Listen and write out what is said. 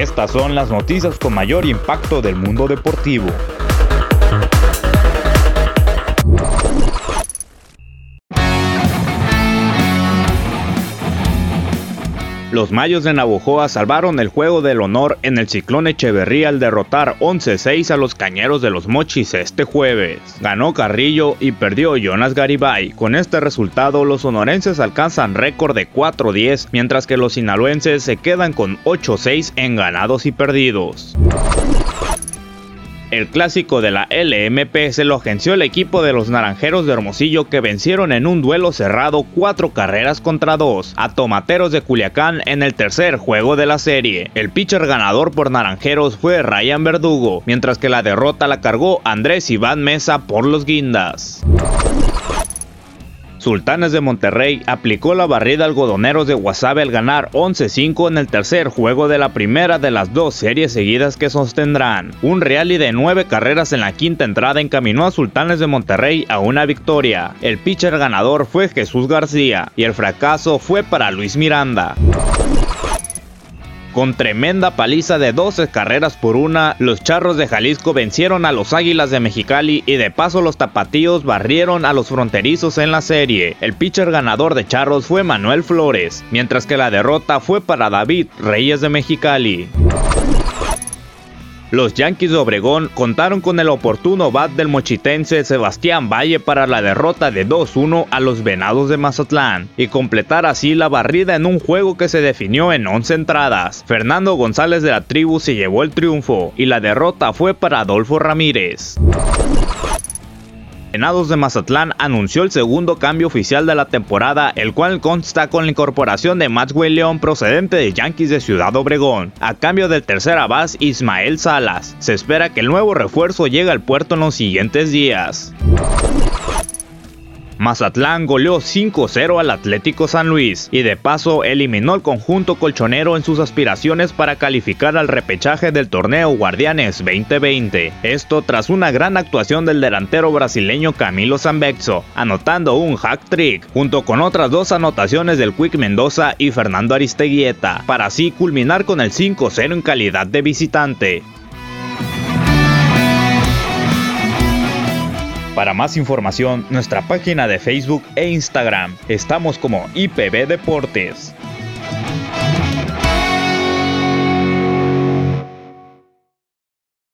Estas son las noticias con mayor impacto del mundo deportivo. Los Mayos de Navojoa salvaron el juego del honor en el Ciclón Echeverría al derrotar 11-6 a los Cañeros de los Mochis este jueves. Ganó Carrillo y perdió Jonas Garibay. Con este resultado, los sonorenses alcanzan récord de 4-10, mientras que los sinaloenses se quedan con 8-6 en ganados y perdidos. El clásico de la LMP se lo agenció el equipo de los Naranjeros de Hermosillo que vencieron en un duelo cerrado cuatro carreras contra dos a Tomateros de Culiacán en el tercer juego de la serie. El pitcher ganador por Naranjeros fue Ryan Verdugo, mientras que la derrota la cargó Andrés Iván Mesa por los Guindas. Sultanes de Monterrey aplicó la barrida algodoneros de Guasave al ganar 11-5 en el tercer juego de la primera de las dos series seguidas que sostendrán. Un rally de nueve carreras en la quinta entrada encaminó a Sultanes de Monterrey a una victoria. El pitcher ganador fue Jesús García y el fracaso fue para Luis Miranda. Con tremenda paliza de 12 carreras por una, los Charros de Jalisco vencieron a los Águilas de Mexicali y de paso los Tapatíos barrieron a los fronterizos en la serie. El pitcher ganador de Charros fue Manuel Flores, mientras que la derrota fue para David Reyes de Mexicali. Los Yankees de Obregón contaron con el oportuno bat del mochitense Sebastián Valle para la derrota de 2-1 a los Venados de Mazatlán y completar así la barrida en un juego que se definió en 11 entradas. Fernando González de la tribu se llevó el triunfo y la derrota fue para Adolfo Ramírez. Venados de Mazatlán anunció el segundo cambio oficial de la temporada, el cual consta con la incorporación de Maxwell León procedente de Yankees de Ciudad Obregón, a cambio del tercer abas Ismael Salas. Se espera que el nuevo refuerzo llegue al puerto en los siguientes días. Mazatlán goleó 5-0 al Atlético San Luis y de paso eliminó al conjunto colchonero en sus aspiraciones para calificar al repechaje del torneo Guardianes 2020. Esto tras una gran actuación del delantero brasileño Camilo Zambexo, anotando un hack trick, junto con otras dos anotaciones del Quick Mendoza y Fernando Aristeguieta, para así culminar con el 5-0 en calidad de visitante. Para más información, nuestra página de Facebook e Instagram. Estamos como IPB Deportes.